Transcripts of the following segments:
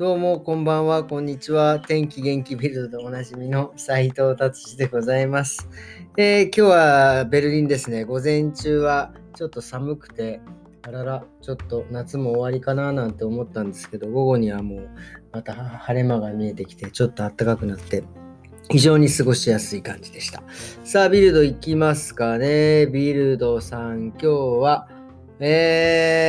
どうも、こんばんは、こんにちは。天気元気ビルドでおなじみの斉藤達志でございます、えー、今日はベルリンですね。午前中はちょっと寒くて、あらら、ちょっと夏も終わりかななんて思ったんですけど、午後にはもうまた晴れ間が見えてきて、ちょっと暖かくなって、非常に過ごしやすい感じでした。さあ、ビルド行きますかね。ビルドさん、今日は、えー、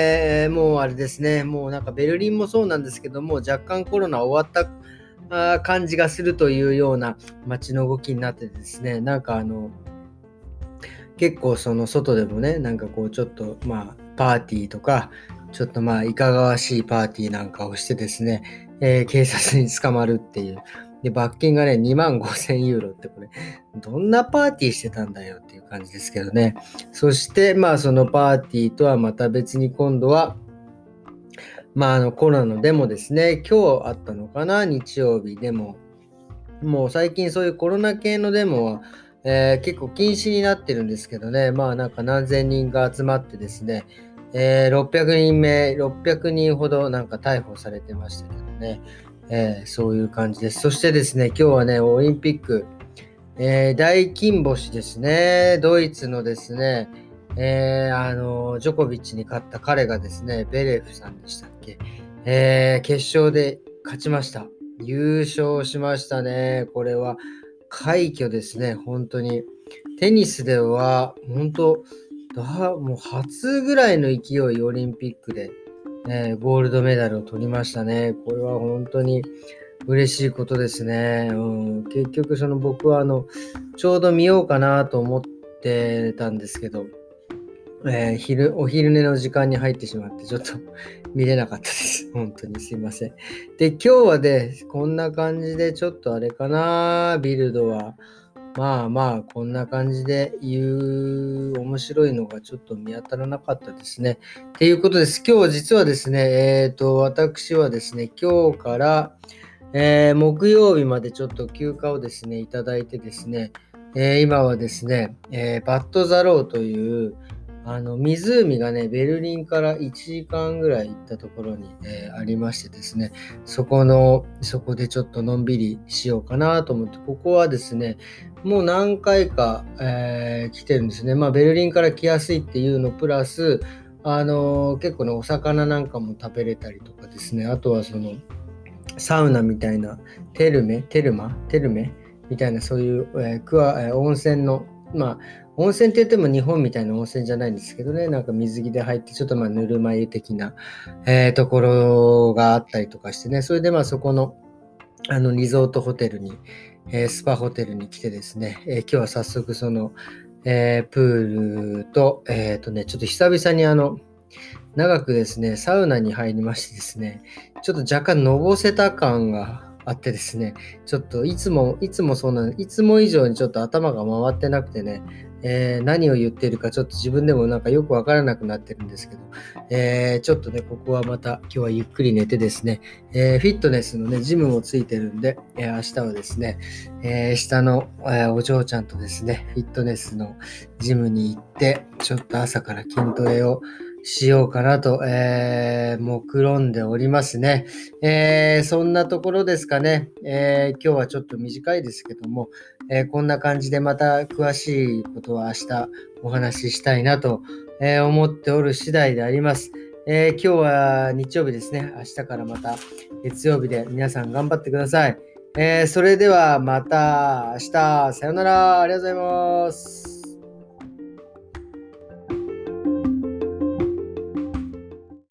もうあれですね、もうなんかベルリンもそうなんですけども、若干コロナ終わった感じがするというような街の動きになってですね、なんかあの、結構その外でもね、なんかこうちょっとまあパーティーとか、ちょっとまあいかがわしいパーティーなんかをしてですね、えー、警察に捕まるっていう、で、罰金がね、2万5千ユーロってこれ、どんなパーティーしてたんだよって感じですけどね。そして、まあそのパーティーとはまた別に今度は、まああのコロナのデモですね。今日あったのかな日曜日でも。もう最近そういうコロナ系のデモは、えー、結構禁止になってるんですけどね。まあなんか何千人が集まってですね、えー、600人目、600人ほどなんか逮捕されてましたけどね。えー、そういう感じです。そしてですね、今日はね、オリンピック、えー、大金星ですね、ドイツのですね、えー、あの、ジョコビッチに勝った彼がですね、ベレフさんでしたっけ、えー、決勝で勝ちました。優勝しましたね。これは快挙ですね、本当に。テニスでは、本当、だもう初ぐらいの勢い、オリンピックで。えー、ゴールドメダルを取りましたね。これは本当に嬉しいことですね。うん、結局、その僕はあの、ちょうど見ようかなと思ってたんですけど、えー、昼、お昼寝の時間に入ってしまって、ちょっと 見れなかったです。本当にすいません。で、今日はね、こんな感じで、ちょっとあれかな、ビルドは。まあまあ、こんな感じで言う面白いのがちょっと見当たらなかったですね。っていうことです。今日実はですね、えっ、ー、と、私はですね、今日から、えー、木曜日までちょっと休暇をですね、いただいてですね、えー、今はですね、えバットザローという、あの湖がね、ベルリンから1時間ぐらい行ったところに、えー、ありましてですね、そこの、そこでちょっとのんびりしようかなと思って、ここはですね、もう何回か、えー、来てるんですね。まあ、ベルリンから来やすいっていうのプラス、あのー、結構ね、お魚なんかも食べれたりとかですね、あとはその、サウナみたいな、テルメ、テルマ、テルメみたいなそういう、えー、クワえー、温泉の、まあ、温泉って言っても日本みたいな温泉じゃないんですけどね、なんか水着で入って、ちょっとまあぬるま湯的な、えー、ところがあったりとかしてね、それでまあそこのあのリゾートホテルに、えー、スパホテルに来てですね、えー、今日は早速その、えー、プールと、えっ、とね、ちょっと久々にあの、長くですね、サウナに入りましてですね、ちょっと若干のぼせた感があってですね、ちょっといつも、いつもそうなんいつも以上にちょっと頭が回ってなくてね、えー、何を言ってるかちょっと自分でもなんかよくわからなくなってるんですけど、えー、ちょっとね、ここはまた今日はゆっくり寝てですね、えー、フィットネスのね、ジムもついてるんで、え明日はですね、え下の、えお嬢ちゃんとですね、フィットネスのジムに行って、ちょっと朝から筋トレをしようかなと、えー、目論んでおりますね。えー、そんなところですかね、えー、今日はちょっと短いですけども、えこんな感じでまた詳しいことは明日お話ししたいなと、え思っておる次第であります。え今日は日曜日ですね。明日からまた月曜日で皆さん頑張ってください。えそれではまた明日。さよなら。ありがとうございます。